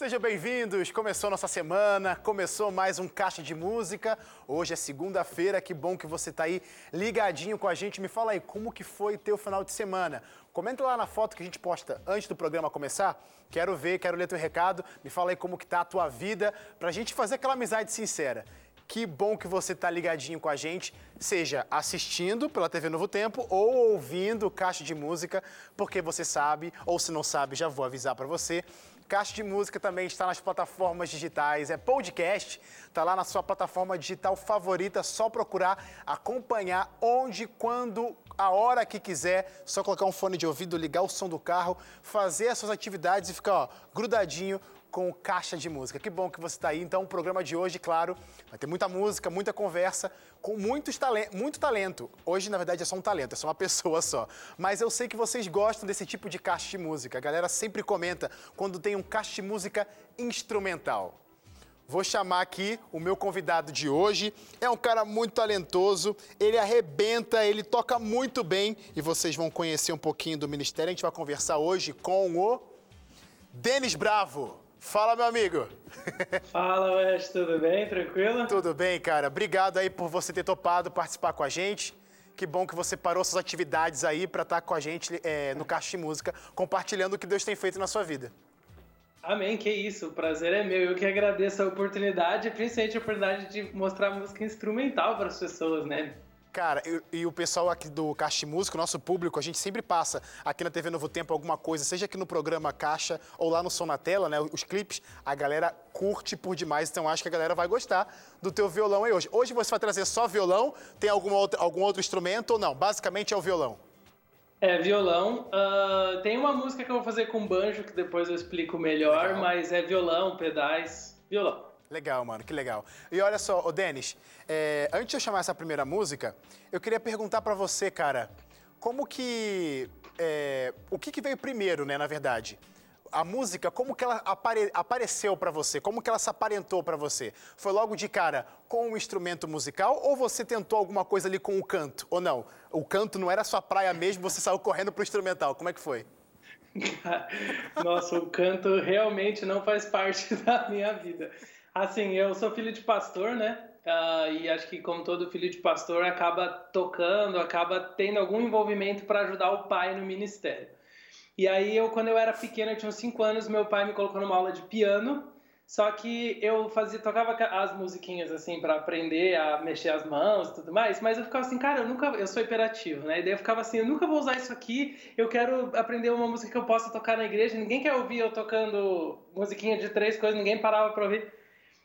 Sejam bem-vindos. Começou nossa semana, começou mais um Caixa de Música. Hoje é segunda-feira, que bom que você está aí ligadinho com a gente. Me fala aí, como que foi teu final de semana? Comenta lá na foto que a gente posta antes do programa começar. Quero ver, quero ler teu recado. Me fala aí como que tá a tua vida, pra gente fazer aquela amizade sincera. Que bom que você está ligadinho com a gente, seja assistindo pela TV Novo Tempo ou ouvindo Caixa de Música, porque você sabe, ou se não sabe, já vou avisar para você, Caixa de Música também está nas plataformas digitais, é podcast, está lá na sua plataforma digital favorita, só procurar, acompanhar onde, quando, a hora que quiser, só colocar um fone de ouvido, ligar o som do carro, fazer as suas atividades e ficar ó, grudadinho com Caixa de Música. Que bom que você está aí. Então, o programa de hoje, claro, vai ter muita música, muita conversa, com muitos tale muito talento. Hoje, na verdade, é só um talento, é só uma pessoa só. Mas eu sei que vocês gostam desse tipo de caixa de música. A galera sempre comenta quando tem um caixa de música instrumental. Vou chamar aqui o meu convidado de hoje. É um cara muito talentoso, ele arrebenta, ele toca muito bem e vocês vão conhecer um pouquinho do ministério. A gente vai conversar hoje com o Denis Bravo. Fala, meu amigo. Fala, Wes, tudo bem? Tranquilo? Tudo bem, cara. Obrigado aí por você ter topado participar com a gente. Que bom que você parou suas atividades aí para estar com a gente é, no Caixa de Música, compartilhando o que Deus tem feito na sua vida. Amém, que isso. O prazer é meu. Eu que agradeço a oportunidade, principalmente a oportunidade de mostrar música instrumental para as pessoas, né? Cara, e, e, o pessoal aqui do Caixa Música, o nosso público, a gente sempre passa aqui na TV Novo Tempo alguma coisa, seja aqui no programa Caixa ou lá no Som na Tela, né? Os clipes, a galera curte por demais, então acho que a galera vai gostar do teu violão aí hoje. Hoje você vai trazer só violão, tem algum outro, algum outro instrumento ou não? Basicamente é o violão. É, violão. Uh, tem uma música que eu vou fazer com banjo, que depois eu explico melhor, Legal. mas é violão, pedais, violão. Legal, mano, que legal. E olha só, ô Denis, é, antes de eu chamar essa primeira música, eu queria perguntar para você, cara, como que. É, o que, que, veio primeiro, né, na verdade? A música, como que ela apare, apareceu para você? Como que ela se aparentou para você? Foi logo de cara com um instrumento musical ou você tentou alguma coisa ali com o canto? Ou não? O canto não era sua praia mesmo, você saiu correndo pro instrumental. Como é que foi? Nossa, o canto realmente não faz parte da minha vida. Assim, eu sou filho de pastor, né? Uh, e acho que, como todo filho de pastor, acaba tocando, acaba tendo algum envolvimento para ajudar o pai no ministério. E aí, eu, quando eu era pequeno, eu tinha uns 5 anos, meu pai me colocou numa aula de piano. Só que eu fazia, tocava as musiquinhas assim para aprender a mexer as mãos e tudo mais, mas eu ficava assim, cara, eu nunca, eu sou hiperativo, né? E daí eu ficava assim, eu nunca vou usar isso aqui, eu quero aprender uma música que eu possa tocar na igreja. Ninguém quer ouvir eu tocando musiquinha de três coisas, ninguém parava para ouvir.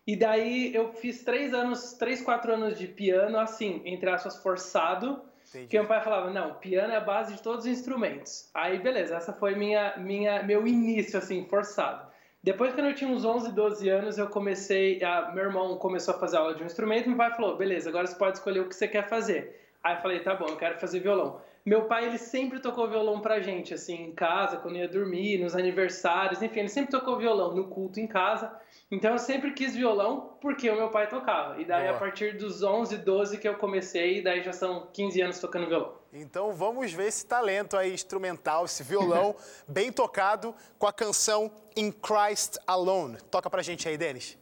E daí eu fiz três anos, três, quatro anos de piano, assim, entre aspas, forçado. Entendi. Que meu pai falava, não, piano é a base de todos os instrumentos. Aí, beleza, essa foi minha, minha, meu início, assim, forçado. Depois, quando eu tinha uns 11, 12 anos, eu comecei, a, meu irmão começou a fazer aula de um instrumento, meu pai falou, beleza, agora você pode escolher o que você quer fazer. Aí eu falei, tá bom, eu quero fazer violão. Meu pai, ele sempre tocou violão pra gente, assim, em casa, quando ia dormir, nos aniversários, enfim, ele sempre tocou violão no culto em casa. Então eu sempre quis violão porque o meu pai tocava. E daí Boa. a partir dos 11, 12 que eu comecei, e daí já são 15 anos tocando violão. Então vamos ver esse talento aí instrumental, esse violão bem tocado com a canção In Christ Alone. Toca pra gente aí, Denis.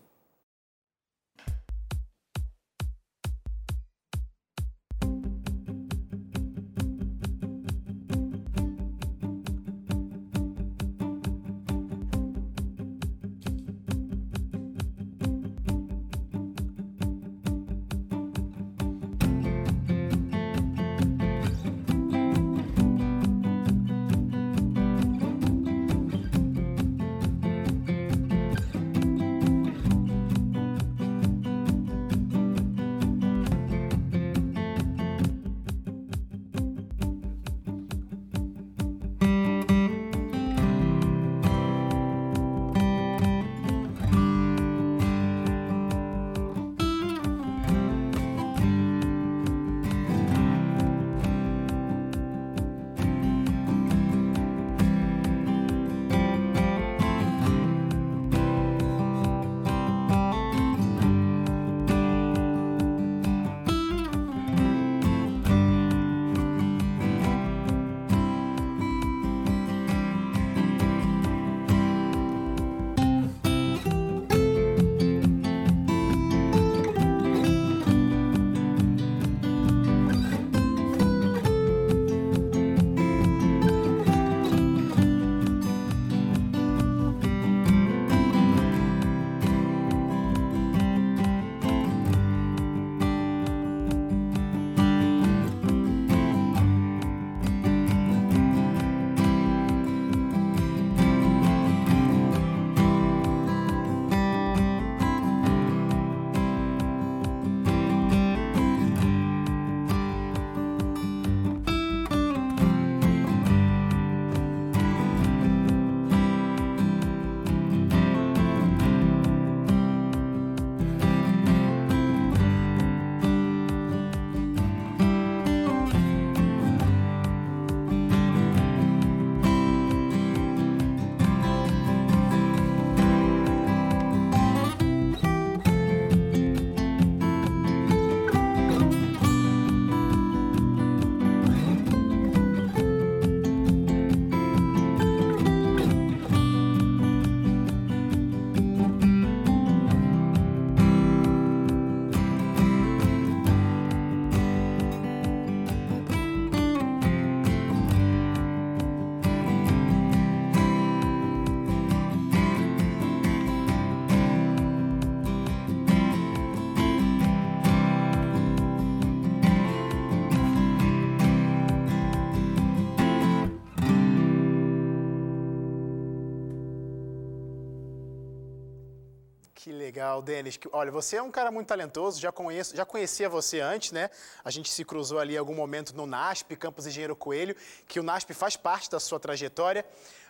Legal, Denis. Olha, você é um cara muito talentoso, já, conheço, já conhecia você antes, né? A gente se cruzou ali em algum momento no NASP, Campus Engenheiro Coelho, que o NASP faz parte da sua trajetória.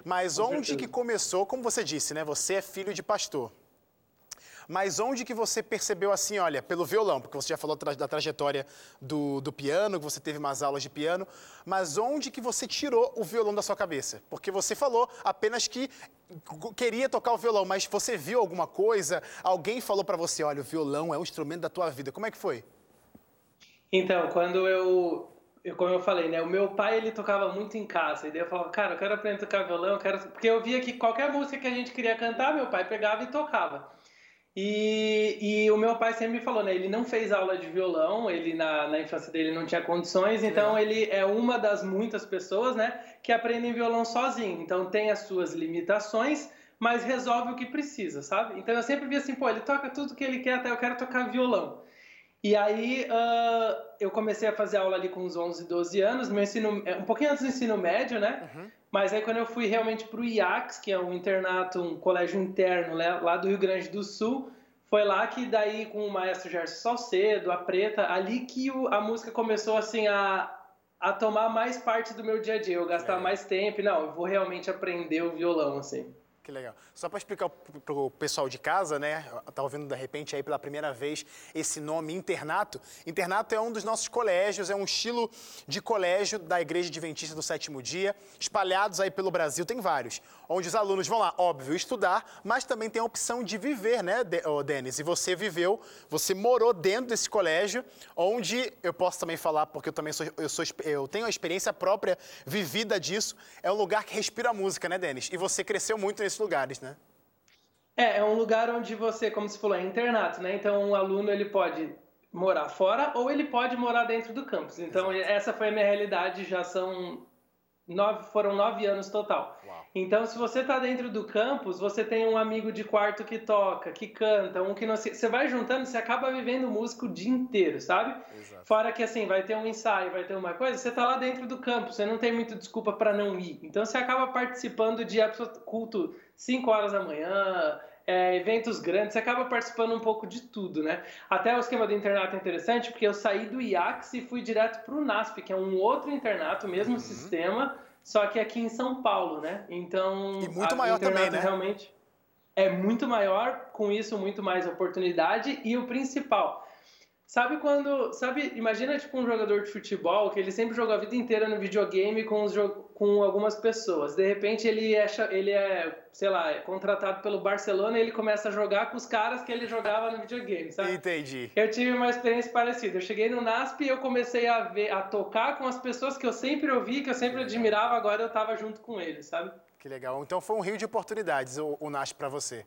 Mas Com onde certeza. que começou, como você disse, né? Você é filho de pastor. Mas onde que você percebeu assim, olha, pelo violão, porque você já falou da trajetória do, do piano, que você teve umas aulas de piano, mas onde que você tirou o violão da sua cabeça? Porque você falou apenas que queria tocar o violão, mas você viu alguma coisa? Alguém falou para você, olha, o violão é um instrumento da tua vida. Como é que foi? Então, quando eu, eu, como eu falei, né? O meu pai ele tocava muito em casa. E daí eu falava, cara, eu quero aprender a tocar violão, eu quero. Porque eu via que qualquer música que a gente queria cantar, meu pai pegava e tocava. E, e, o meu pai sempre me falou, né? Ele não fez aula de violão, ele na, na infância dele não tinha condições, então ele é uma das muitas pessoas, né, que aprendem violão sozinho. Então tem as suas limitações, mas resolve o que precisa, sabe? Então eu sempre vi assim, pô, ele toca tudo que ele quer, até eu quero tocar violão. E aí uh, eu comecei a fazer aula ali com uns 11, 12 anos, meu ensino, é, um pouquinho antes do ensino médio, né? Uhum. Mas aí quando eu fui realmente para o IACS, que é um internato, um colégio interno né, lá do Rio Grande do Sul, foi lá que daí com o maestro Gerson Salcedo, a Preta, ali que o, a música começou assim a, a tomar mais parte do meu dia a dia, eu gastar é. mais tempo, não, eu vou realmente aprender o violão assim. Que legal. Só para explicar para o pessoal de casa, né? Tá ouvindo de repente aí pela primeira vez esse nome internato. Internato é um dos nossos colégios, é um estilo de colégio da Igreja Adventista do Sétimo Dia, espalhados aí pelo Brasil, tem vários, onde os alunos vão lá, óbvio, estudar, mas também tem a opção de viver, né, Denis? E você viveu, você morou dentro desse colégio, onde eu posso também falar, porque eu também sou, eu, sou, eu tenho a experiência própria vivida disso, é um lugar que respira música, né, Denis? E você cresceu muito nesse lugares, né? É, é um lugar onde você, como você falou, é internato, né? Então o aluno ele pode morar fora ou ele pode morar dentro do campus. Então Exato. essa foi a minha realidade, já são nove, foram nove anos total. Uau. Então se você está dentro do campus, você tem um amigo de quarto que toca, que canta, um que não você vai juntando, você acaba vivendo música o dia inteiro, sabe? Exato. Fora que assim, vai ter um ensaio, vai ter uma coisa, você está lá dentro do campus, você não tem muita desculpa para não ir. Então você acaba participando de culto 5 horas da manhã, é, eventos grandes, você acaba participando um pouco de tudo, né? Até o esquema do internato é interessante, porque eu saí do IACS e fui direto para o NASP, que é um outro internato, mesmo uhum. sistema, só que aqui em São Paulo, né? Então. E muito maior também, né? Realmente é muito maior, com isso, muito mais oportunidade, e o principal Sabe quando. Sabe, imagina tipo um jogador de futebol que ele sempre jogou a vida inteira no videogame com, os, com algumas pessoas. De repente ele é, ele é, sei lá, é contratado pelo Barcelona e ele começa a jogar com os caras que ele jogava no videogame, sabe? Entendi. Eu tive uma experiência parecida. Eu cheguei no NASP e eu comecei a ver, a tocar com as pessoas que eu sempre ouvi, que eu sempre admirava, agora eu tava junto com eles, sabe? Que legal. Então foi um rio de oportunidades o, o NASP para você.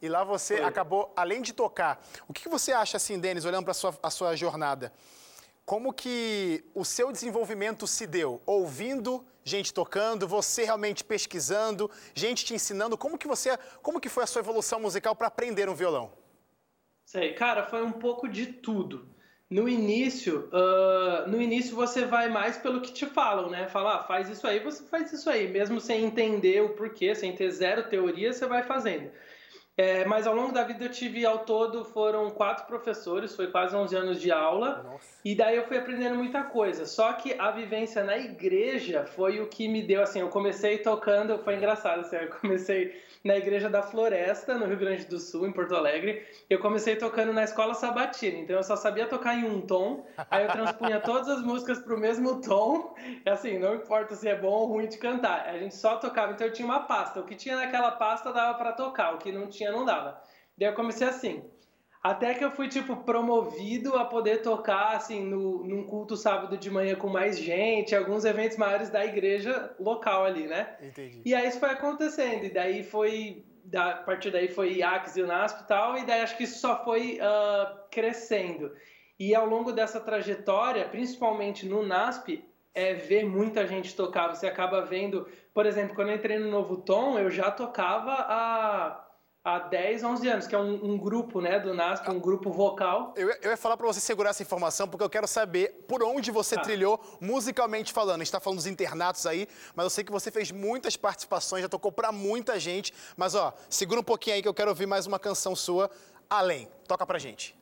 E lá você Foi. acabou, além de tocar, o que você acha, assim, Denis, olhando para a sua, a sua jornada? Como que o seu desenvolvimento se deu? Ouvindo gente tocando, você realmente pesquisando, gente te ensinando. Como que você, como que foi a sua evolução musical para aprender um violão? Sei, cara, foi um pouco de tudo. No início, uh, no início você vai mais pelo que te falam, né? Falar, ah, faz isso aí, você faz isso aí, mesmo sem entender o porquê, sem ter zero teoria, você vai fazendo. É, mas ao longo da vida eu tive ao todo foram quatro professores, foi quase 11 anos de aula. Nossa. E daí eu fui aprendendo muita coisa. Só que a vivência na igreja foi o que me deu assim, eu comecei tocando, foi engraçado assim, eu comecei na igreja da Floresta, no Rio Grande do Sul, em Porto Alegre. Eu comecei tocando na escola sabatina, então eu só sabia tocar em um tom. Aí eu transpunha todas as músicas para o mesmo tom. E assim, não importa se é bom ou ruim de cantar, a gente só tocava. Então eu tinha uma pasta. O que tinha naquela pasta dava para tocar, o que não tinha não dava. Daí eu comecei assim. Até que eu fui, tipo, promovido a poder tocar, assim, no, num culto sábado de manhã com mais gente, alguns eventos maiores da igreja local ali, né? Entendi. E aí isso foi acontecendo, e daí foi, da, a partir daí foi IACS e o NASP e tal, e daí acho que isso só foi uh, crescendo. E ao longo dessa trajetória, principalmente no NASP, é ver muita gente tocar. Você acaba vendo, por exemplo, quando eu entrei no Novo Tom, eu já tocava a há 10, 11 anos, que é um, um grupo né, do NASP, um grupo vocal. Eu, eu ia falar para você segurar essa informação, porque eu quero saber por onde você ah. trilhou musicalmente falando. A gente está falando dos internatos aí, mas eu sei que você fez muitas participações, já tocou para muita gente. Mas, ó, segura um pouquinho aí que eu quero ouvir mais uma canção sua. Além. Toca pra gente.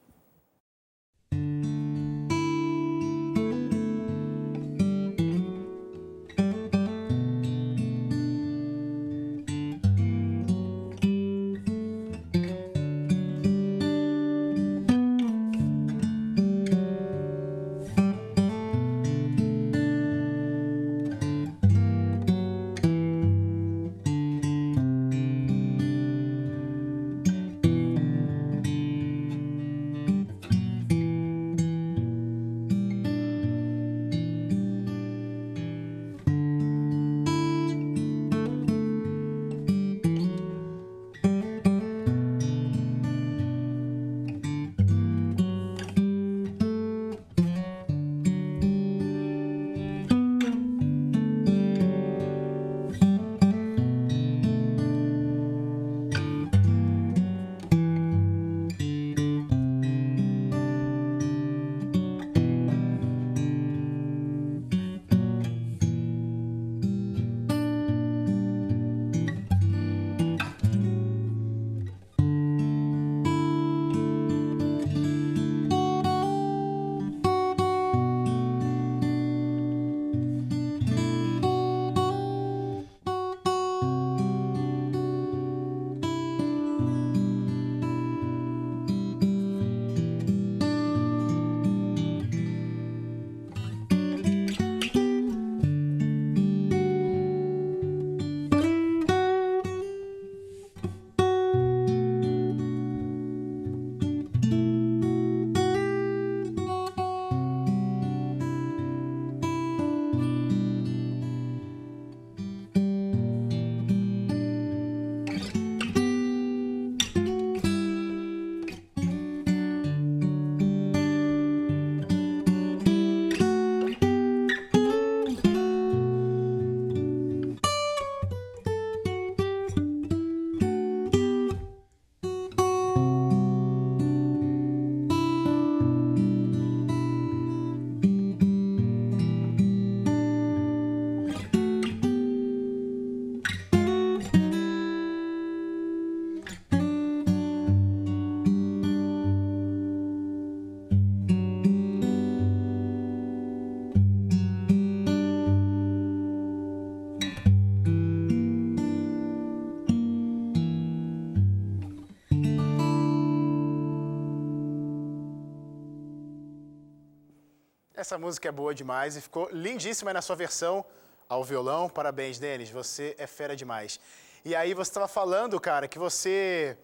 Essa música é boa demais e ficou lindíssima na sua versão ao violão. Parabéns, Denis, você é fera demais. E aí você estava falando, cara, que você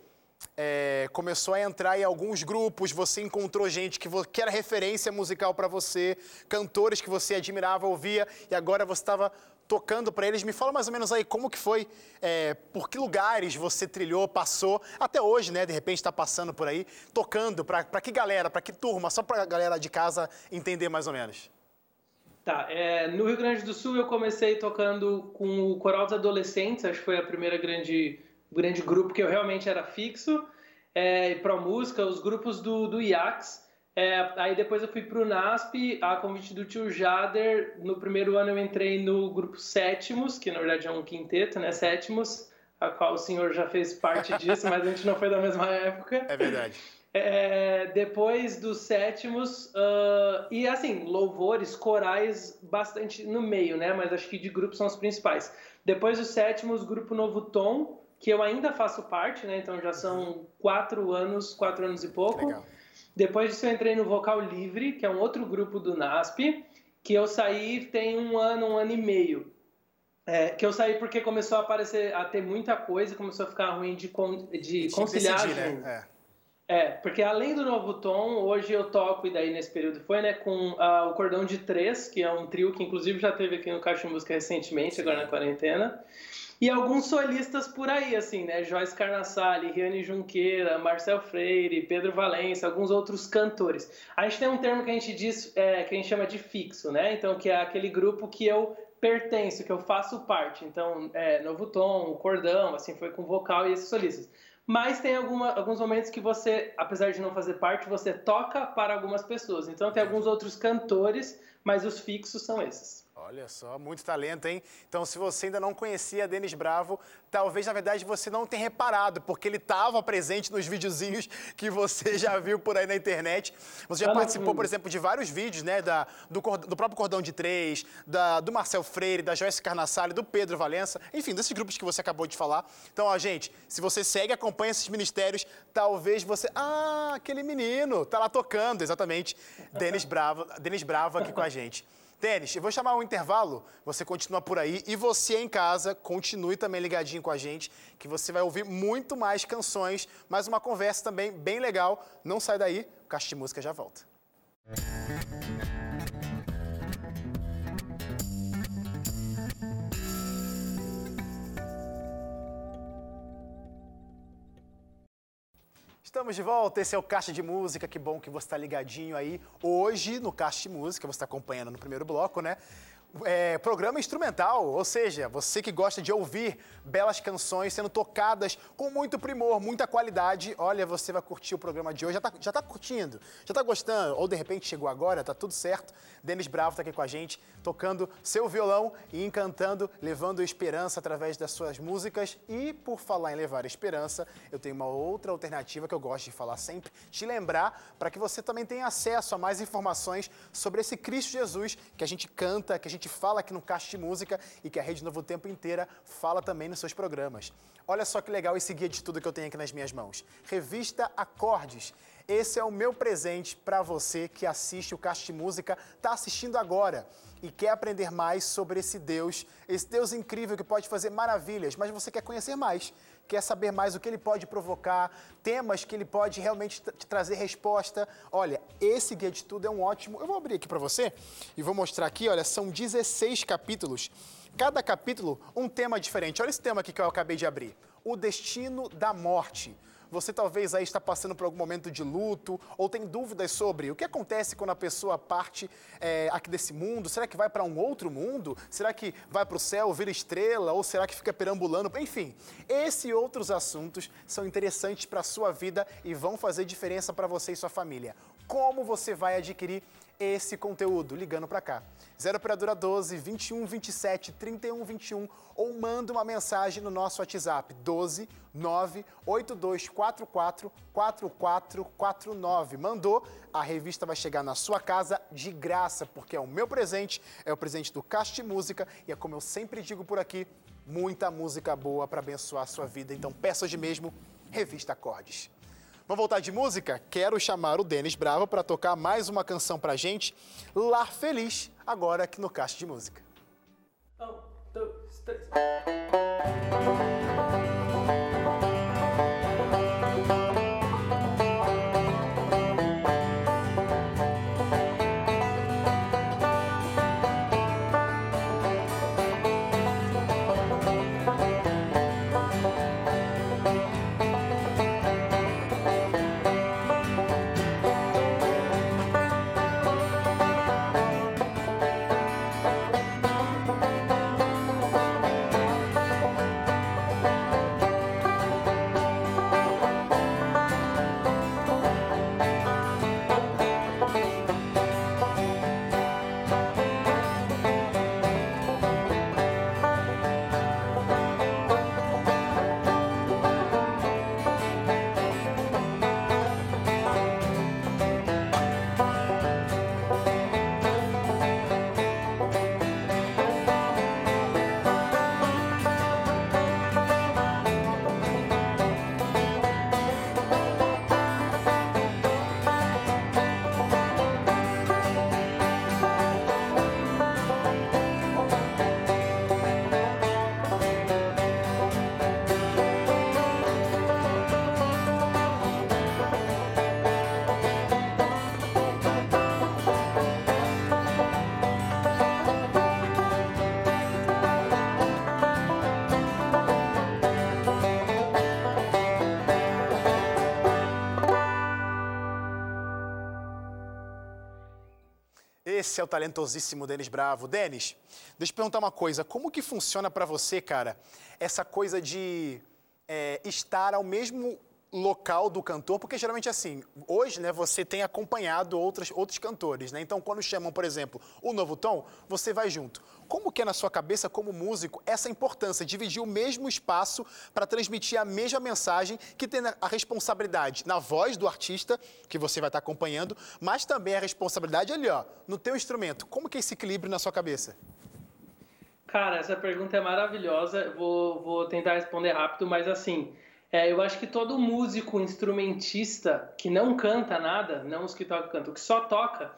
é, começou a entrar em alguns grupos, você encontrou gente que, que era referência musical para você, cantores que você admirava, ouvia, e agora você estava tocando para eles. Me fala mais ou menos aí como que foi, é, por que lugares você trilhou, passou, até hoje, né? De repente está passando por aí, tocando, para que galera, para que turma, só para a galera de casa entender mais ou menos. Tá, é, no Rio Grande do Sul eu comecei tocando com o Coral dos Adolescentes, acho que foi a primeira grande, grande grupo que eu realmente era fixo, é, para música, os grupos do, do IAX, é, aí depois eu fui para o NASP, a convite do tio Jader. No primeiro ano eu entrei no grupo Sétimos, que na verdade é um quinteto, né? Sétimos, a qual o senhor já fez parte disso, mas a gente não foi da mesma época. É verdade. É, depois dos sétimos, uh, e assim, louvores, corais bastante no meio, né? Mas acho que de grupo são os principais. Depois dos sétimos, grupo Novo Tom, que eu ainda faço parte, né? Então já são quatro anos, quatro anos e pouco. Legal. Depois disso eu entrei no Vocal Livre, que é um outro grupo do NASP, que eu saí tem um ano, um ano e meio. É, que eu saí porque começou a aparecer, a ter muita coisa, começou a ficar ruim de, con, de conciliar. Decidir, né? é. é. porque além do Novo Tom, hoje eu toco, e daí nesse período foi, né, com o Cordão de Três, que é um trio que inclusive já teve aqui no Caixa de Música recentemente, Sim. agora na quarentena. E alguns solistas por aí, assim, né? Joyce Carnassali, Riane Junqueira, Marcel Freire, Pedro Valença, alguns outros cantores. A gente tem um termo que a gente diz, é, que a gente chama de fixo, né? Então, que é aquele grupo que eu pertenço, que eu faço parte. Então, é, Novo Tom, Cordão, assim, foi com vocal e esses solistas. Mas tem alguma, alguns momentos que você, apesar de não fazer parte, você toca para algumas pessoas. Então, tem alguns outros cantores, mas os fixos são esses. Olha só, muito talento, hein? Então, se você ainda não conhecia Denis Bravo, talvez, na verdade, você não tenha reparado, porque ele estava presente nos videozinhos que você já viu por aí na internet. Você já participou, por exemplo, de vários vídeos, né? Da, do, do próprio Cordão de Três, da, do Marcel Freire, da Joyce Carnassale, do Pedro Valença, enfim, desses grupos que você acabou de falar. Então, ó, gente, se você segue, acompanha esses ministérios, talvez você... Ah, aquele menino, tá lá tocando, exatamente. Denis Bravo, Denis Bravo aqui com a gente. Denis, eu vou chamar um intervalo, você continua por aí e você em casa continue também ligadinho com a gente, que você vai ouvir muito mais canções, mais uma conversa também bem legal. Não sai daí, o Caixa de Música já volta. Estamos de volta, esse é o Caixa de Música, que bom que você está ligadinho aí. Hoje, no Caixa de Música, você está acompanhando no primeiro bloco, né? É, programa instrumental, ou seja, você que gosta de ouvir belas canções sendo tocadas com muito primor, muita qualidade, olha, você vai curtir o programa de hoje. Já está já tá curtindo? Já está gostando? Ou de repente chegou agora, tá tudo certo? Denis Bravo está aqui com a gente, tocando seu violão e encantando, levando esperança através das suas músicas. E por falar em levar esperança, eu tenho uma outra alternativa que eu gosto de falar sempre, te lembrar para que você também tenha acesso a mais informações sobre esse Cristo Jesus que a gente canta, que a gente gente fala aqui no Caixa de Música e que a Rede Novo Tempo inteira fala também nos seus programas. Olha só que legal esse guia de tudo que eu tenho aqui nas minhas mãos. Revista Acordes. Esse é o meu presente para você que assiste o Caixa de Música, está assistindo agora e quer aprender mais sobre esse Deus, esse Deus incrível que pode fazer maravilhas, mas você quer conhecer mais quer saber mais o que ele pode provocar, temas que ele pode realmente te trazer resposta. Olha, esse guia de tudo é um ótimo. Eu vou abrir aqui para você e vou mostrar aqui, olha, são 16 capítulos. Cada capítulo um tema diferente. Olha esse tema aqui que eu acabei de abrir. O destino da morte. Você talvez aí está passando por algum momento de luto ou tem dúvidas sobre o que acontece quando a pessoa parte é, aqui desse mundo. Será que vai para um outro mundo? Será que vai para o céu, vira estrela? Ou será que fica perambulando? Enfim, esse e outros assuntos são interessantes para a sua vida e vão fazer diferença para você e sua família. Como você vai adquirir esse conteúdo ligando para cá. 0 operadora 12 21 27 31 21 ou manda uma mensagem no nosso WhatsApp 12 9 8244 4449. Mandou, a revista vai chegar na sua casa de graça, porque é o meu presente, é o presente do de Música e é como eu sempre digo por aqui, muita música boa para abençoar a sua vida. Então peça hoje mesmo, Revista Acordes. Vamos voltar de música? Quero chamar o Denis Bravo para tocar mais uma canção pra gente, Lar Feliz, agora aqui no Caixa de Música. Um, dois, três. Esse é o talentosíssimo Denis Bravo. Denis, deixa eu perguntar uma coisa. Como que funciona para você, cara, essa coisa de é, estar ao mesmo local do cantor, porque geralmente assim, hoje, né, você tem acompanhado outros, outros cantores, né? Então, quando chamam, por exemplo, o Novo Tom, você vai junto. Como que é na sua cabeça, como músico, essa importância, dividir o mesmo espaço para transmitir a mesma mensagem que tem a responsabilidade na voz do artista, que você vai estar acompanhando, mas também a responsabilidade ali, ó, no teu instrumento. Como que é esse equilíbrio na sua cabeça? Cara, essa pergunta é maravilhosa. Vou, vou tentar responder rápido, mas assim, é, eu acho que todo músico instrumentista que não canta nada, não os que tocam canto, que só toca,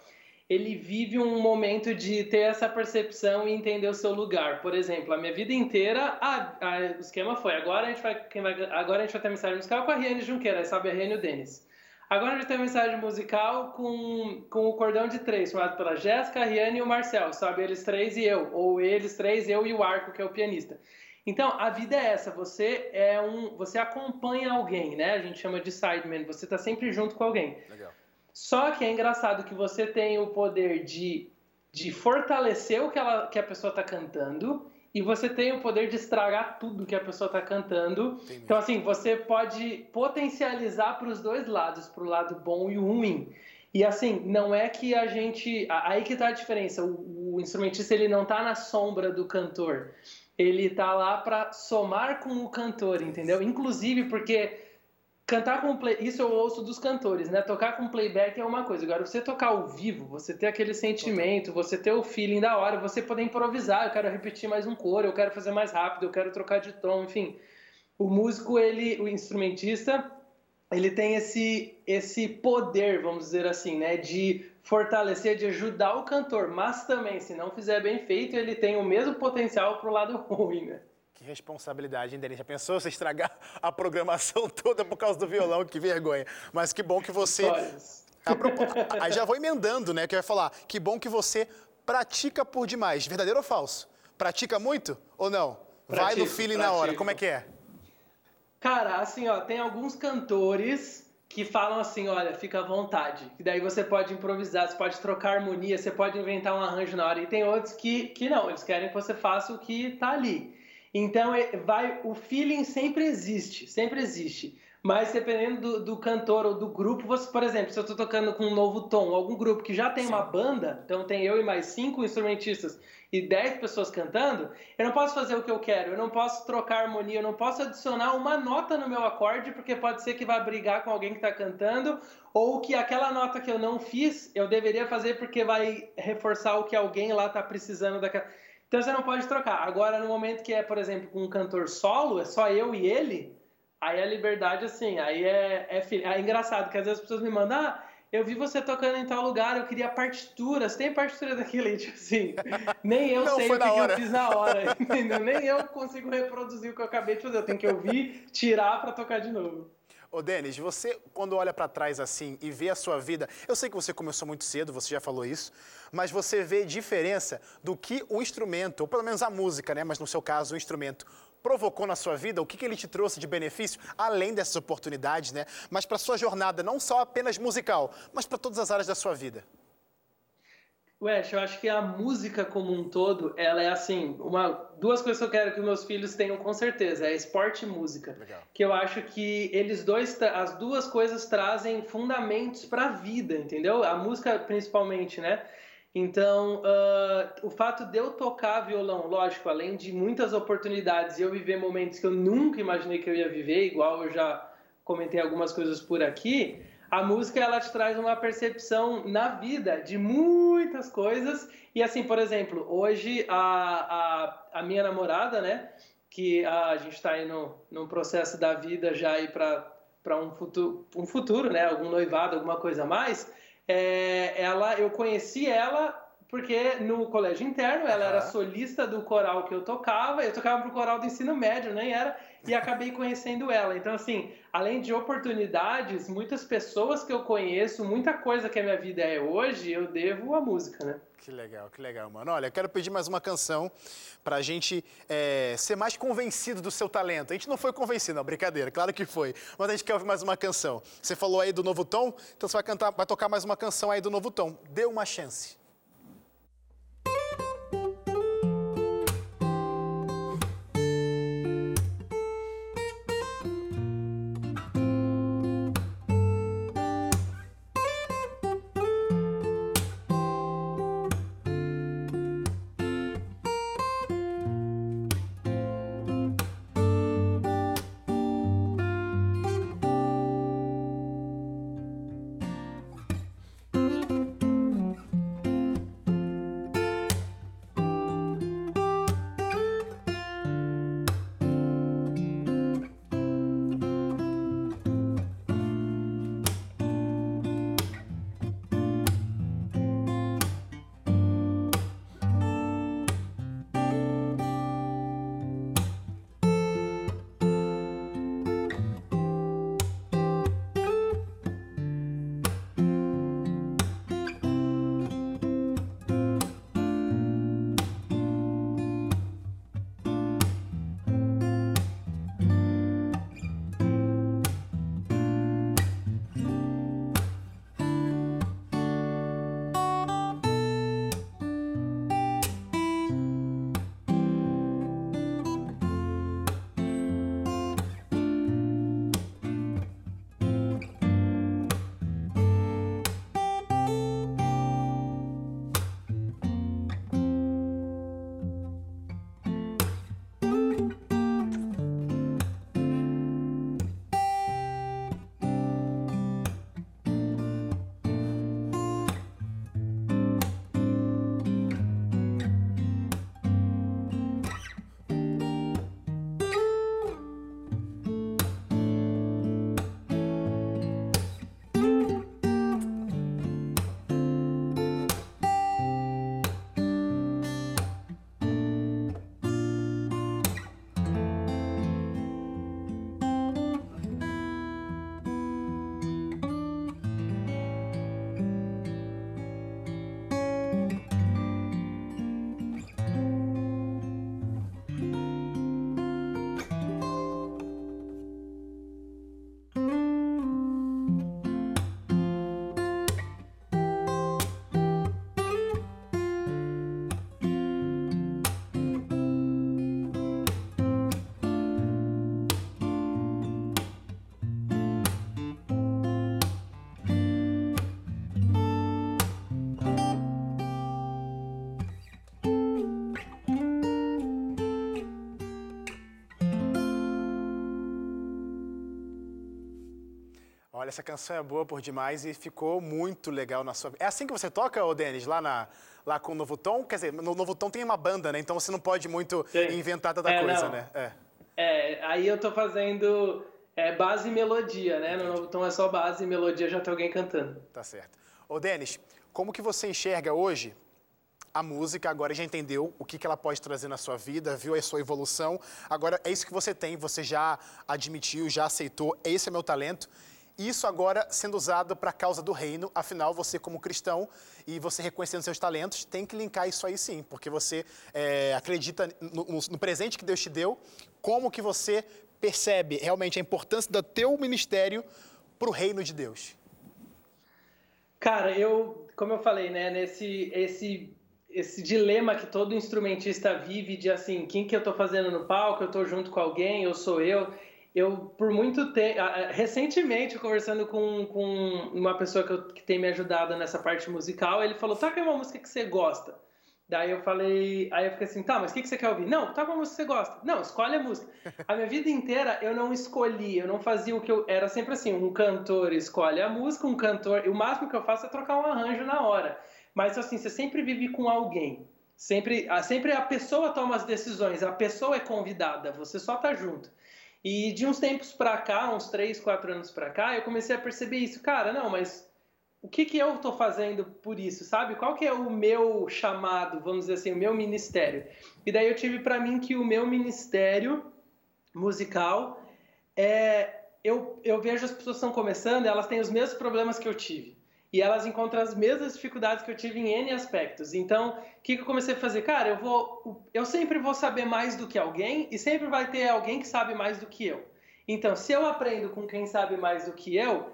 ele vive um momento de ter essa percepção e entender o seu lugar. Por exemplo, a minha vida inteira, a, a, o esquema foi: agora a gente vai, quem vai, agora a gente vai ter mensagem musical com a Riane Junqueira, sabe a Riane e o Denis. Agora a gente tem mensagem musical com, com o cordão de três, formado pela Jéssica, a Riane e o Marcel, sabe? Eles três e eu, ou eles três, eu e o Arco, que é o pianista. Então, a vida é essa, você é um, você acompanha alguém, né? A gente chama de sideman, você está sempre junto com alguém. Legal. Só que é engraçado que você tem o poder de, de fortalecer o que, ela, que a pessoa está cantando e você tem o poder de estragar tudo que a pessoa está cantando. Entendi. Então, assim, você pode potencializar para os dois lados, para o lado bom e o ruim. E assim, não é que a gente. Aí que está a diferença. O, o instrumentista ele não está na sombra do cantor ele tá lá para somar com o cantor, entendeu? Inclusive porque cantar com play, isso eu ouço dos cantores, né? Tocar com playback é uma coisa. Agora você tocar ao vivo, você ter aquele sentimento, você ter o feeling da hora, você poder improvisar, eu quero repetir mais um coro, eu quero fazer mais rápido, eu quero trocar de tom, enfim. O músico, ele, o instrumentista, ele tem esse esse poder, vamos dizer assim, né, de fortalecer, de ajudar o cantor, mas também, se não fizer bem feito, ele tem o mesmo potencial para o lado ruim, né? Que responsabilidade, hein, Já pensou você estragar a programação toda por causa do violão? Que vergonha. Mas que bom que você. Aí já vou emendando, né? Que vai falar. Que bom que você pratica por demais. Verdadeiro ou falso? Pratica muito ou não? Pratico, vai no feeling pratico. na hora. Como é que é? Cara, assim, ó, tem alguns cantores que falam assim, olha, fica à vontade. Que daí você pode improvisar, você pode trocar harmonia, você pode inventar um arranjo na hora. E tem outros que, que não, eles querem que você faça o que tá ali. Então é, vai, o feeling sempre existe, sempre existe. Mas dependendo do, do, cantor ou do grupo, você, por exemplo, se eu estou tocando com um novo tom, algum grupo que já tem Sim. uma banda, então tem eu e mais cinco instrumentistas e 10 pessoas cantando, eu não posso fazer o que eu quero, eu não posso trocar harmonia, eu não posso adicionar uma nota no meu acorde, porque pode ser que vá brigar com alguém que está cantando, ou que aquela nota que eu não fiz, eu deveria fazer porque vai reforçar o que alguém lá está precisando daquela. Então você não pode trocar. Agora, no momento que é, por exemplo, com um cantor solo, é só eu e ele, aí a liberdade, assim, aí é, é, é engraçado, que às vezes as pessoas me mandam, ah, eu vi você tocando em tal lugar, eu queria partitura. Você tem partitura daquele? Tipo assim, nem eu não, sei o que, que, eu fiz na hora, entendeu? Nem eu consigo reproduzir o que eu acabei de fazer. Eu tenho que ouvir, tirar para tocar de novo. Ô, Denis, você, quando olha para trás assim e vê a sua vida, eu sei que você começou muito cedo, você já falou isso, mas você vê diferença do que o instrumento, ou pelo menos a música, né? Mas no seu caso, o instrumento, provocou na sua vida, o que, que ele te trouxe de benefício, além dessas oportunidades, né? Mas para sua jornada, não só apenas musical, mas para todas as áreas da sua vida. Wes, eu acho que a música como um todo, ela é assim, uma, duas coisas que eu quero que meus filhos tenham com certeza, é esporte e música. Legal. Que eu acho que eles dois, as duas coisas trazem fundamentos para a vida, entendeu? A música principalmente, né? Então, uh, o fato de eu tocar violão, lógico, além de muitas oportunidades e eu viver momentos que eu nunca imaginei que eu ia viver, igual eu já comentei algumas coisas por aqui, a música ela te traz uma percepção na vida de muitas coisas. E assim, por exemplo, hoje a, a, a minha namorada, né, que a, a gente está aí no, no processo da vida já aí para um futuro, um futuro, né, algum noivado, alguma coisa a mais é, ela, eu conheci ela porque no colégio interno ela uhum. era solista do coral que eu tocava, eu tocava pro coral do ensino médio, nem era, e acabei conhecendo ela. Então, assim, além de oportunidades, muitas pessoas que eu conheço, muita coisa que a minha vida é hoje, eu devo à música, né? Que legal, que legal, mano. Olha, quero pedir mais uma canção pra gente é, ser mais convencido do seu talento. A gente não foi convencido, não, brincadeira, claro que foi. Mas a gente quer ouvir mais uma canção. Você falou aí do Novo Tom, então você vai cantar, vai tocar mais uma canção aí do Novo Tom. Dê uma chance. Olha, essa canção é boa por demais e ficou muito legal na sua É assim que você toca, ô Denis, lá, na, lá com o Novo Tom? Quer dizer, no Novo Tom tem uma banda, né? Então você não pode muito Sim. inventar tanta é, coisa, não. né? É. é, aí eu tô fazendo é, base e melodia, né? No Novo Tom é só base e melodia, já tem alguém cantando. Tá certo. Ô, Denis, como que você enxerga hoje a música, agora já entendeu o que, que ela pode trazer na sua vida, viu a sua evolução. Agora é isso que você tem, você já admitiu, já aceitou, esse é meu talento. Isso agora sendo usado para a causa do reino, afinal, você como cristão e você reconhecendo seus talentos, tem que linkar isso aí sim, porque você é, acredita no, no, presente que Deus te deu, como que você percebe realmente a importância do teu ministério para o reino de Deus. Cara, eu, como eu falei, né, nesse esse esse dilema que todo instrumentista vive de assim, quem que eu estou fazendo no palco, eu estou junto com alguém, eu sou eu. Eu, por muito tempo, recentemente, conversando com, com uma pessoa que, eu, que tem me ajudado nessa parte musical, ele falou, toca uma música que você gosta. Daí eu falei, aí eu fiquei assim, tá, mas o que, que você quer ouvir? Não, toca uma música que você gosta. Não, escolhe a música. A minha vida inteira eu não escolhi, eu não fazia o que eu. Era sempre assim, um cantor escolhe a música, um cantor. O máximo que eu faço é trocar um arranjo na hora. Mas assim, você sempre vive com alguém. Sempre, sempre a pessoa toma as decisões, a pessoa é convidada, você só tá junto. E de uns tempos para cá, uns três, quatro anos para cá, eu comecei a perceber isso. Cara, não, mas o que, que eu estou fazendo por isso, sabe? Qual que é o meu chamado, vamos dizer assim, o meu ministério? E daí eu tive para mim que o meu ministério musical é... Eu, eu vejo as pessoas estão começando, elas têm os mesmos problemas que eu tive e elas encontram as mesmas dificuldades que eu tive em N aspectos. Então, o que, que eu comecei a fazer? Cara, eu vou, eu sempre vou saber mais do que alguém e sempre vai ter alguém que sabe mais do que eu. Então, se eu aprendo com quem sabe mais do que eu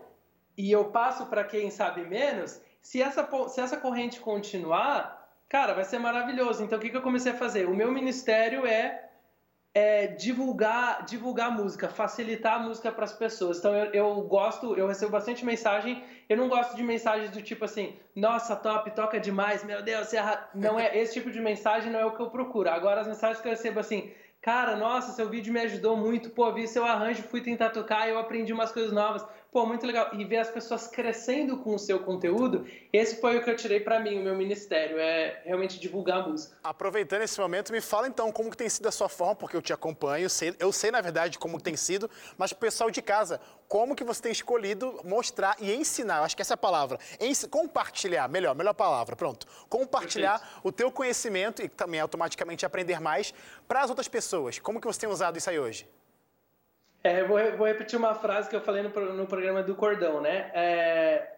e eu passo para quem sabe menos, se essa, se essa corrente continuar, cara, vai ser maravilhoso. Então, o que, que eu comecei a fazer? O meu ministério é é, divulgar, divulgar música, facilitar a música para as pessoas. Então eu, eu, gosto, eu recebo bastante mensagem. Eu não gosto de mensagens do tipo assim, nossa, top, toca demais, meu Deus, você não é esse tipo de mensagem não é o que eu procuro. Agora as mensagens que eu recebo assim, cara, nossa, seu vídeo me ajudou muito, pô, vi seu arranjo, fui tentar tocar, eu aprendi umas coisas novas pô, muito legal. E ver as pessoas crescendo com o seu conteúdo, esse foi o que eu tirei para mim, o meu ministério, é realmente divulgar a música. Aproveitando esse momento, me fala então como que tem sido a sua forma, porque eu te acompanho, eu sei, eu sei na verdade como tem sido, mas pro pessoal de casa, como que você tem escolhido mostrar e ensinar, eu acho que essa é a palavra, Ens compartilhar, melhor, melhor palavra, pronto. Compartilhar Perfeito. o teu conhecimento e também automaticamente aprender mais para as outras pessoas. Como que você tem usado isso aí hoje? É, vou, vou, repetir uma frase que eu falei no, no programa do Cordão, né? É,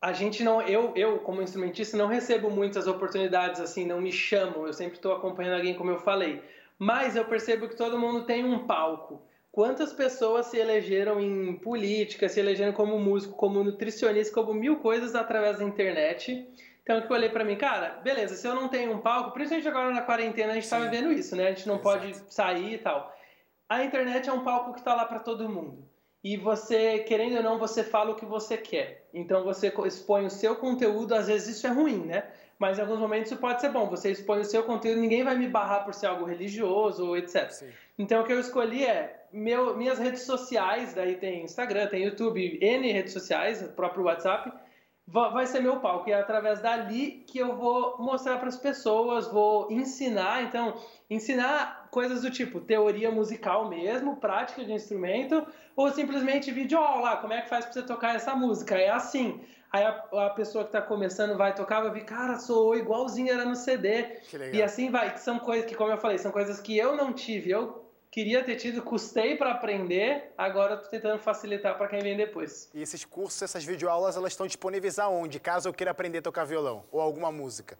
a gente não, eu, eu como instrumentista não recebo muitas oportunidades assim, não me chamam. Eu sempre estou acompanhando alguém, como eu falei. Mas eu percebo que todo mundo tem um palco. Quantas pessoas se elegeram em política, se elegeram como músico, como nutricionista, como mil coisas através da internet. Então, eu olhei para mim, cara, beleza, se eu não tenho um palco, principalmente agora na quarentena, a gente está vivendo isso, né? A gente não Exato. pode sair e tal a internet é um palco que está lá para todo mundo. E você, querendo ou não, você fala o que você quer. Então você expõe o seu conteúdo, às vezes isso é ruim, né? Mas em alguns momentos isso pode ser bom. Você expõe o seu conteúdo, ninguém vai me barrar por ser algo religioso, etc. Sim. Então o que eu escolhi é meu, minhas redes sociais, daí tem Instagram, tem YouTube, N redes sociais, o próprio WhatsApp, vai ser meu palco. E é através dali que eu vou mostrar para as pessoas, vou ensinar. Então, ensinar coisas do tipo teoria musical mesmo, prática de instrumento, ou simplesmente vídeo aula, como é que faz para você tocar essa música? É assim. Aí a, a pessoa que está começando vai tocar, vai ver, cara, sou igualzinho era no CD. E assim vai, que são coisas que, como eu falei, são coisas que eu não tive. Eu queria ter tido, custei para aprender, agora estou tentando facilitar para quem vem depois. E esses cursos, essas videoaulas, elas estão disponíveis aonde, caso eu queira aprender a tocar violão ou alguma música?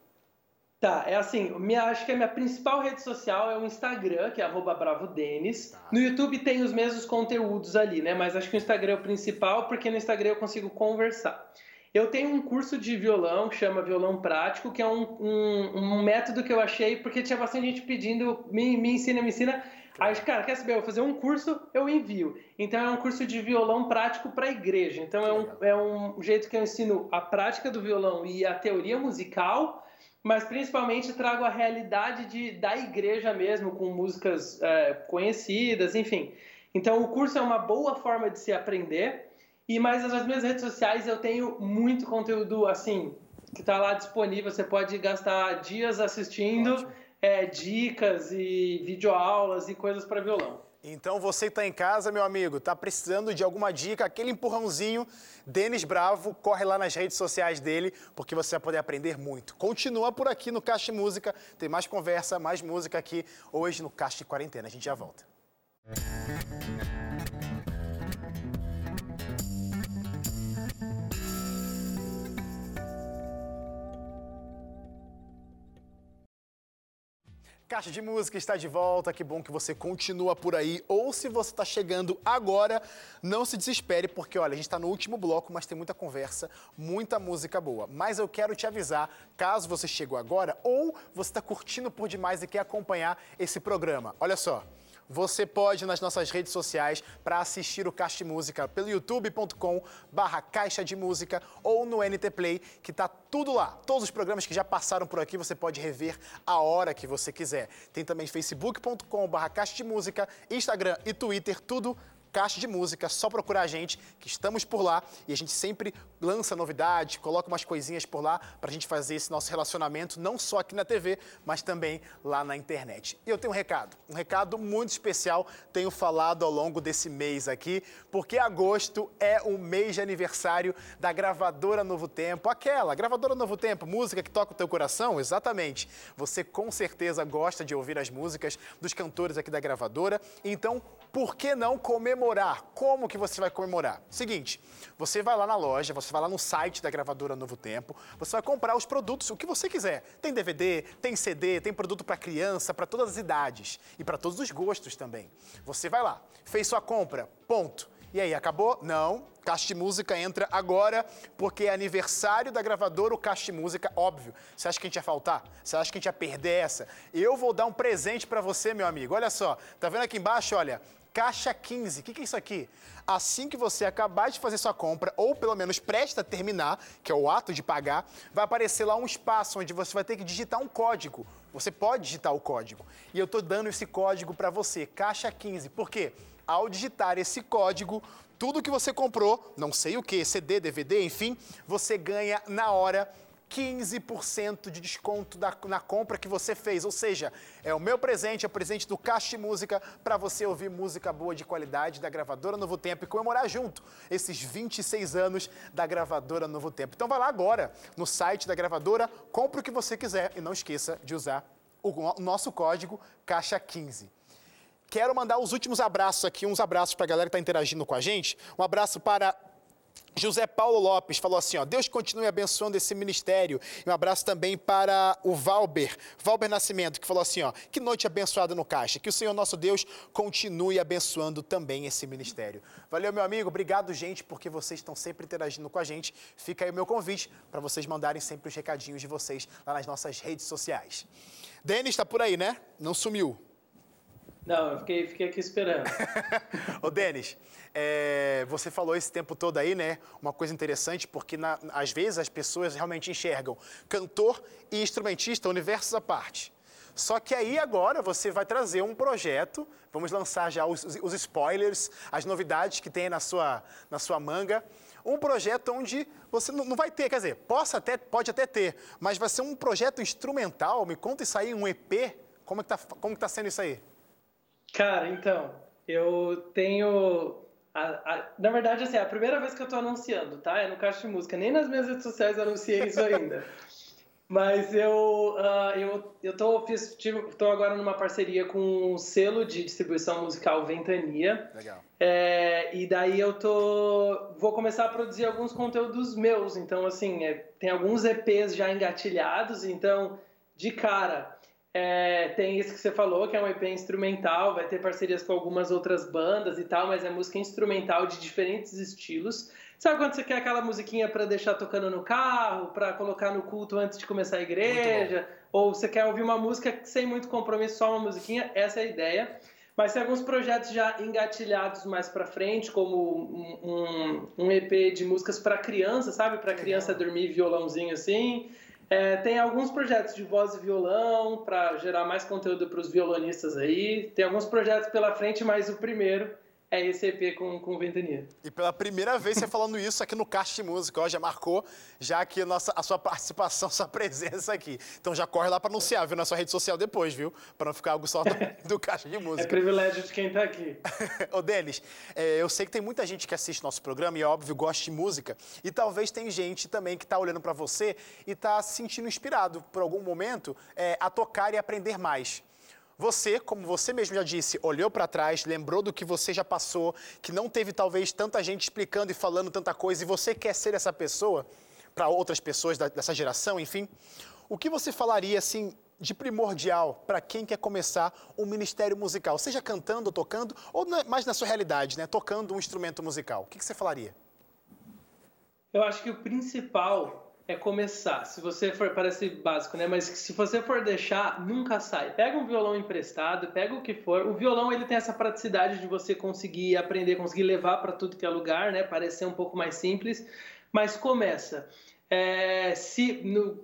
Tá, é assim, minha, acho que a minha principal rede social é o Instagram, que é bravodenis. Tá. No YouTube tem os mesmos conteúdos ali, né? Mas acho que o Instagram é o principal, porque no Instagram eu consigo conversar. Eu tenho um curso de violão que chama Violão Prático, que é um, um, um método que eu achei, porque tinha bastante gente pedindo, me, me ensina, me ensina. Aí, cara, quer saber? Eu vou fazer um curso, eu envio. Então, é um curso de violão prático para a igreja. Então, é um, é um jeito que eu ensino a prática do violão e a teoria musical, mas principalmente trago a realidade de, da igreja mesmo, com músicas é, conhecidas, enfim. Então, o curso é uma boa forma de se aprender. E mais nas minhas redes sociais eu tenho muito conteúdo assim que está lá disponível. Você pode gastar dias assistindo é, dicas e videoaulas e coisas para violão. Então você está em casa, meu amigo, está precisando de alguma dica, aquele empurrãozinho, Denis Bravo, corre lá nas redes sociais dele, porque você vai poder aprender muito. Continua por aqui no Caixa Música, tem mais conversa, mais música aqui hoje no Caixa Quarentena. A gente já volta. Caixa de Música está de volta, que bom que você continua por aí. Ou se você está chegando agora, não se desespere, porque olha, a gente está no último bloco, mas tem muita conversa, muita música boa. Mas eu quero te avisar, caso você chegou agora, ou você está curtindo por demais e quer acompanhar esse programa. Olha só. Você pode nas nossas redes sociais para assistir o Caixa de Música pelo youtube.com barra Caixa de Música ou no NT Play, que tá tudo lá. Todos os programas que já passaram por aqui você pode rever a hora que você quiser. Tem também facebook.com barra Caixa de Música, Instagram e Twitter, tudo Caixa de Música, só procurar a gente, que estamos por lá e a gente sempre lança novidades, coloca umas coisinhas por lá para a gente fazer esse nosso relacionamento, não só aqui na TV, mas também lá na internet. E eu tenho um recado, um recado muito especial, tenho falado ao longo desse mês aqui, porque agosto é o mês de aniversário da gravadora Novo Tempo, aquela, gravadora Novo Tempo, música que toca o teu coração, exatamente. Você com certeza gosta de ouvir as músicas dos cantores aqui da gravadora, então por que não comemorar? Como que você vai comemorar? Seguinte, você vai lá na loja, você vai lá no site da gravadora Novo Tempo, você vai comprar os produtos, o que você quiser. Tem DVD, tem CD, tem produto para criança, para todas as idades e para todos os gostos também. Você vai lá, fez sua compra, ponto. E aí, acabou? Não. De Música entra agora, porque é aniversário da gravadora, o de Música, óbvio. Você acha que a gente ia faltar? Você acha que a gente ia perder essa? Eu vou dar um presente para você, meu amigo. Olha só, tá vendo aqui embaixo, olha, Caixa 15. O que, que é isso aqui? Assim que você acabar de fazer sua compra, ou pelo menos presta a terminar, que é o ato de pagar, vai aparecer lá um espaço onde você vai ter que digitar um código. Você pode digitar o código. E eu estou dando esse código para você, Caixa 15. Por quê? Ao digitar esse código, tudo que você comprou, não sei o que, CD, DVD, enfim, você ganha na hora 15% de desconto da, na compra que você fez. Ou seja, é o meu presente, é o presente do Caixa Música para você ouvir música boa de qualidade da gravadora Novo Tempo e comemorar junto esses 26 anos da gravadora Novo Tempo. Então vai lá agora no site da gravadora, compre o que você quiser e não esqueça de usar o nosso código Caixa15. Quero mandar os últimos abraços aqui, uns abraços para a galera que está interagindo com a gente. Um abraço para José Paulo Lopes falou assim: ó, Deus continue abençoando esse ministério. E um abraço também para o Valber, Valber Nascimento, que falou assim: ó, que noite abençoada no Caixa. Que o Senhor nosso Deus continue abençoando também esse ministério. Valeu, meu amigo. Obrigado, gente, porque vocês estão sempre interagindo com a gente. Fica aí o meu convite para vocês mandarem sempre os recadinhos de vocês lá nas nossas redes sociais. Denis está por aí, né? Não sumiu. Não, eu fiquei, fiquei aqui esperando. Ô, Denis, é, você falou esse tempo todo aí, né? Uma coisa interessante, porque na, às vezes as pessoas realmente enxergam cantor e instrumentista universos à parte. Só que aí agora você vai trazer um projeto, vamos lançar já os, os spoilers, as novidades que tem na sua, na sua manga. Um projeto onde você não vai ter, quer dizer, possa até, pode até ter, mas vai ser um projeto instrumental. Me conta isso aí, um EP. Como está como que tá sendo isso aí? Cara, então, eu tenho. A, a, na verdade, assim, é a primeira vez que eu tô anunciando, tá? É no Caixa de Música. Nem nas minhas redes sociais eu anunciei isso ainda. Mas eu, uh, eu, eu tô, fiz, tive, tô agora numa parceria com um selo de distribuição musical Ventania. Legal. É, e daí eu tô, vou começar a produzir alguns conteúdos meus. Então, assim, é, tem alguns EPs já engatilhados. Então, de cara, é, tem isso que você falou, que é um EP instrumental, vai ter parcerias com algumas outras bandas e tal, mas é música instrumental de diferentes estilos. Sabe quando você quer aquela musiquinha para deixar tocando no carro, para colocar no culto antes de começar a igreja? Ou você quer ouvir uma música sem muito compromisso, só uma musiquinha? Essa é a ideia. Mas tem alguns projetos já engatilhados mais para frente, como um, um, um, EP de músicas para criança, sabe? Para criança dormir violãozinho assim. É, tem alguns projetos de voz e violão para gerar mais conteúdo para os violonistas aí. Tem alguns projetos pela frente, mas o primeiro é esse EP com, com Ventania. E pela primeira vez você falando isso aqui no Caixa de Música, ó, já marcou já aqui a, nossa, a sua participação, sua presença aqui. Então já corre lá para anunciar, viu, na sua rede social depois, viu? Para não ficar algo só do, do Caixa de Música. É privilégio de quem está aqui. Ô, Denis, é, eu sei que tem muita gente que assiste nosso programa e, é óbvio, gosta de música. E talvez tem gente também que está olhando para você e está se sentindo inspirado por algum momento é, a tocar e aprender mais. Você, como você mesmo já disse, olhou para trás, lembrou do que você já passou, que não teve talvez tanta gente explicando e falando tanta coisa, e você quer ser essa pessoa para outras pessoas dessa geração, enfim. O que você falaria assim de primordial para quem quer começar um ministério musical, seja cantando tocando, ou mais na sua realidade, né, tocando um instrumento musical? O que, que você falaria? Eu acho que o principal é começar. Se você for, parece básico, né? Mas se você for deixar, nunca sai. Pega um violão emprestado, pega o que for. O violão ele tem essa praticidade de você conseguir aprender, conseguir levar para tudo que é lugar, né? Parecer um pouco mais simples, mas começa. É, se no,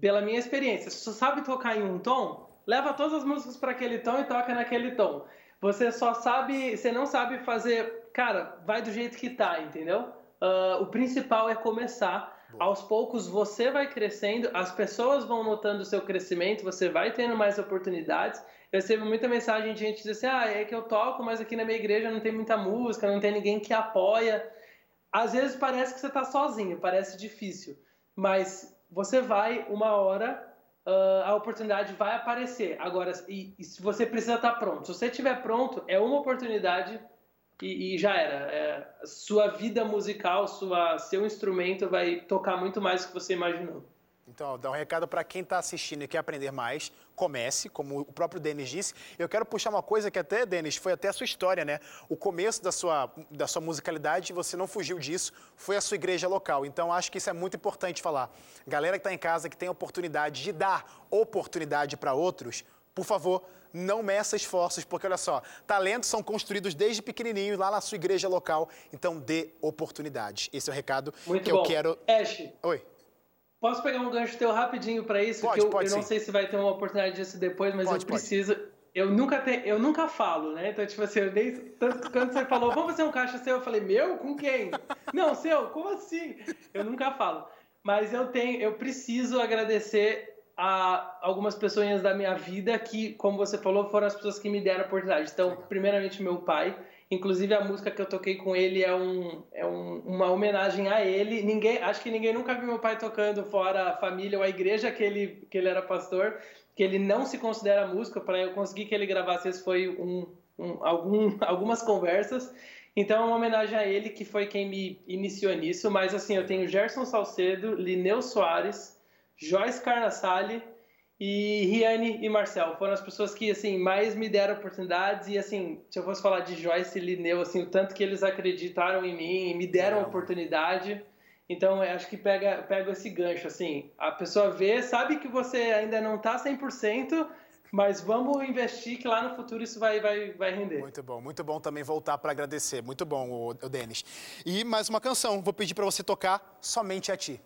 pela minha experiência, se você sabe tocar em um tom, leva todas as músicas para aquele tom e toca naquele tom. Você só sabe, você não sabe fazer, cara, vai do jeito que tá, entendeu? Uh, o principal é começar aos poucos você vai crescendo, as pessoas vão notando o seu crescimento, você vai tendo mais oportunidades. Eu recebo muita mensagem de gente dizer assim: ah, é que eu toco, mas aqui na minha igreja não tem muita música, não tem ninguém que apoia. Às vezes parece que você está sozinho, parece difícil, mas você vai, uma hora, uh, a oportunidade vai aparecer. Agora, e, e você precisa estar tá pronto, se você estiver pronto, é uma oportunidade e, e já era. É, sua vida musical, sua, seu instrumento vai tocar muito mais do que você imaginou. Então, dá um recado para quem está assistindo e quer aprender mais. Comece, como o próprio Denis disse. Eu quero puxar uma coisa que até, Denis, foi até a sua história, né? O começo da sua, da sua musicalidade, você não fugiu disso, foi a sua igreja local. Então, acho que isso é muito importante falar. Galera que está em casa, que tem a oportunidade de dar oportunidade para outros, por favor, não meça esforços, porque olha só, talentos são construídos desde pequenininho lá na sua igreja local, então dê oportunidades. Esse é o recado Muito que bom. eu quero. Ash, Oi. Posso pegar um gancho teu rapidinho para isso? Pode, que eu, pode eu não sim. sei se vai ter uma oportunidade disso depois, mas pode, eu preciso. Pode. Eu nunca, te, eu nunca falo, né? Então, tipo assim, eu nem, tanto, quando você falou, vamos fazer um caixa seu, eu falei, meu? Com quem? não, seu, como assim? Eu nunca falo. Mas eu tenho, eu preciso agradecer a algumas pessoas da minha vida que, como você falou, foram as pessoas que me deram a oportunidade. Então, primeiramente, meu pai. Inclusive, a música que eu toquei com ele é, um, é um, uma homenagem a ele. Ninguém, acho que ninguém nunca viu meu pai tocando fora a família ou a igreja que ele, que ele era pastor, que ele não se considera músico. Para eu conseguir que ele gravasse, esse foi um, um, algum, algumas conversas. Então, é uma homenagem a ele, que foi quem me iniciou nisso. Mas, assim, eu tenho Gerson Salcedo, Lineu Soares, Joyce Carnassali e Riane e Marcel. Foram as pessoas que, assim, mais me deram oportunidades e, assim, se eu fosse falar de Joyce e Lineu, assim, o tanto que eles acreditaram em mim e me deram oportunidade. Então, eu acho que pega, pega esse gancho, assim, a pessoa vê, sabe que você ainda não está 100%, mas vamos investir que lá no futuro isso vai, vai, vai render. Muito bom, muito bom também voltar para agradecer. Muito bom, o, o Denis. E mais uma canção, vou pedir para você tocar Somente a Ti.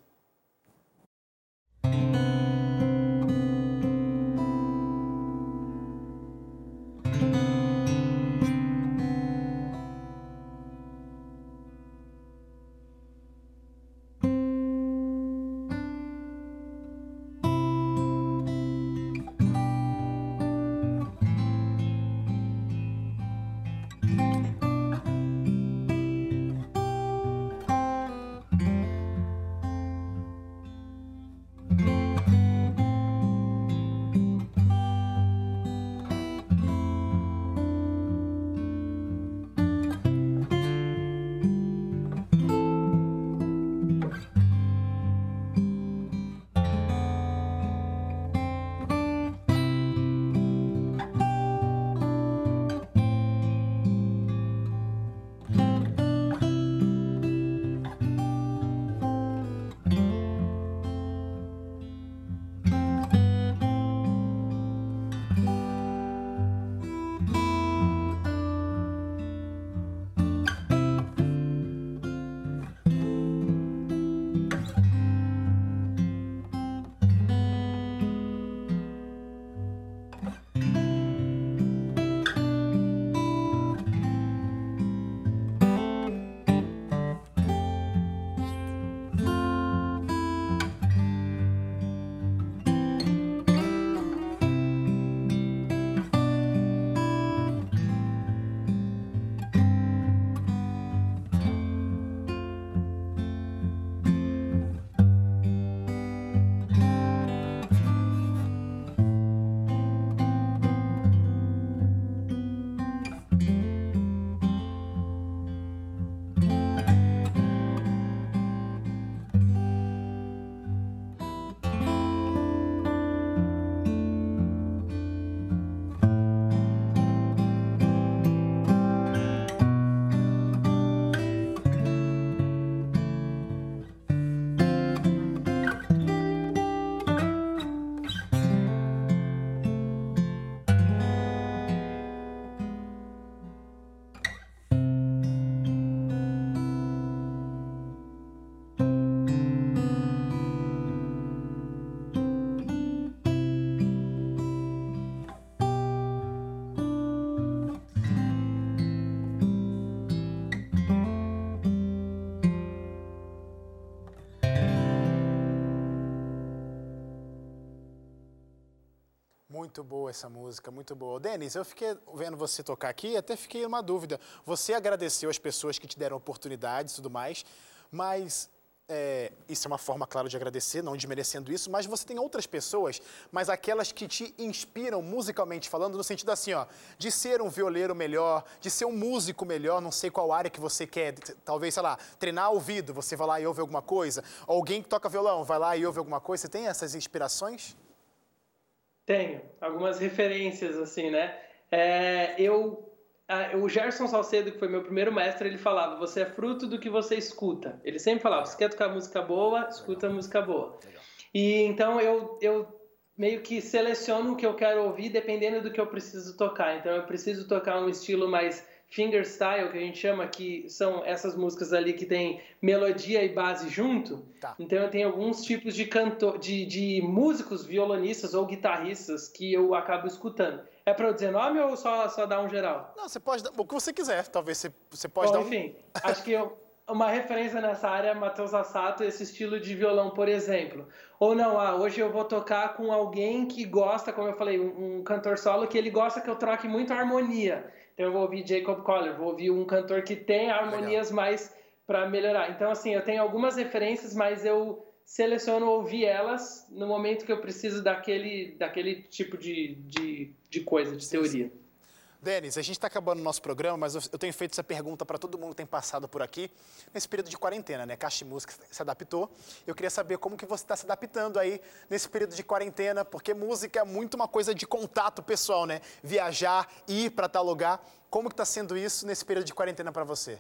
Muito boa essa música, muito boa. Denis, eu fiquei vendo você tocar aqui, até fiquei uma dúvida. Você agradeceu as pessoas que te deram oportunidades e tudo mais, mas é, isso é uma forma, claro, de agradecer, não desmerecendo isso, mas você tem outras pessoas, mas aquelas que te inspiram musicalmente falando, no sentido assim, ó, de ser um violeiro melhor, de ser um músico melhor, não sei qual área que você quer, talvez, sei lá, treinar ouvido, você vai lá e ouve alguma coisa, alguém que toca violão, vai lá e ouve alguma coisa, você tem essas inspirações? Tenho, algumas referências, assim, né? É, eu o Gerson Salcedo, que foi meu primeiro mestre, ele falava: você é fruto do que você escuta. Ele sempre falava: você quer tocar música boa, escuta Legal. música boa. Legal. E então eu, eu meio que seleciono o que eu quero ouvir dependendo do que eu preciso tocar. Então eu preciso tocar um estilo mais fingerstyle, que a gente chama, que são essas músicas ali que tem melodia e base junto. Tá. Então eu tenho alguns tipos de cantor, de, de músicos, violonistas ou guitarristas que eu acabo escutando. É para eu dizer nome ou só, só dar um geral? Não, você pode dar o que você quiser. Talvez você, você pode Bom, dar um... Enfim, acho que eu, uma referência nessa área é Matheus Assato, esse estilo de violão, por exemplo. Ou não, ah, hoje eu vou tocar com alguém que gosta, como eu falei, um, um cantor solo que ele gosta que eu troque muito harmonia. Então eu vou ouvir Jacob Collier, vou ouvir um cantor que tem harmonias Legal. mais para melhorar. Então, assim, eu tenho algumas referências, mas eu seleciono ouvir elas no momento que eu preciso daquele, daquele tipo de, de, de coisa, de sim, teoria. Sim. Denis, a gente está acabando o nosso programa, mas eu, tenho feito essa pergunta para todo mundo que tem passado por aqui nesse período de quarentena, né? Caixa Música se adaptou. Eu queria saber como que você está se adaptando aí nesse período de quarentena, porque música é muito uma coisa de contato pessoal, né? Viajar, ir para tal lugar. Como que está sendo isso nesse período de quarentena para você?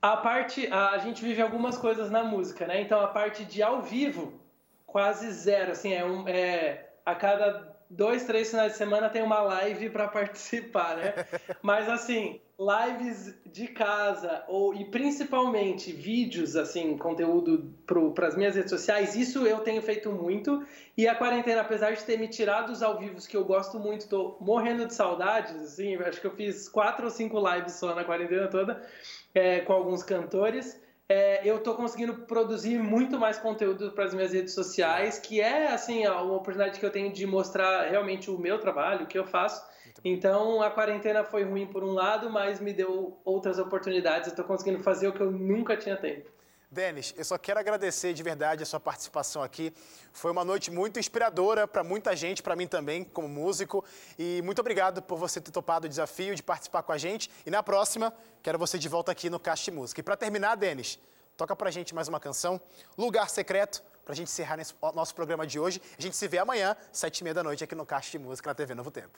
A parte, a gente vive algumas coisas na música, né? Então a parte de ao vivo, quase zero, assim, é, um, é a cada dois, três finais de semana tem uma live para participar, né? Mas assim, lives de casa ou e principalmente vídeos, assim, conteúdo para as minhas redes sociais, isso eu tenho feito muito. E a quarentena, apesar de ter me tirado os ao vivos que eu gosto muito, tô morrendo de saudades, assim, acho que eu fiz quatro ou cinco lives só na quarentena toda é, com alguns cantores. É, eu estou conseguindo produzir muito mais conteúdo para as minhas redes sociais, que é assim uma oportunidade que eu tenho de mostrar realmente o meu trabalho, o que eu faço. Então a quarentena foi ruim por um lado, mas me deu outras oportunidades. Eu estou conseguindo fazer o que eu nunca tinha tempo. Denis, eu só quero agradecer de verdade a sua participação aqui. Foi uma noite muito inspiradora para muita gente, para mim também, como músico. E muito obrigado por você ter topado o desafio de participar com a gente. E na próxima, quero você de volta aqui no Caixa Música. E para terminar, Denis, toca para a gente mais uma canção, Lugar Secreto, para a gente encerrar nesse, nosso programa de hoje. A gente se vê amanhã, sete e meia da noite, aqui no de Música, na TV Novo Tempo.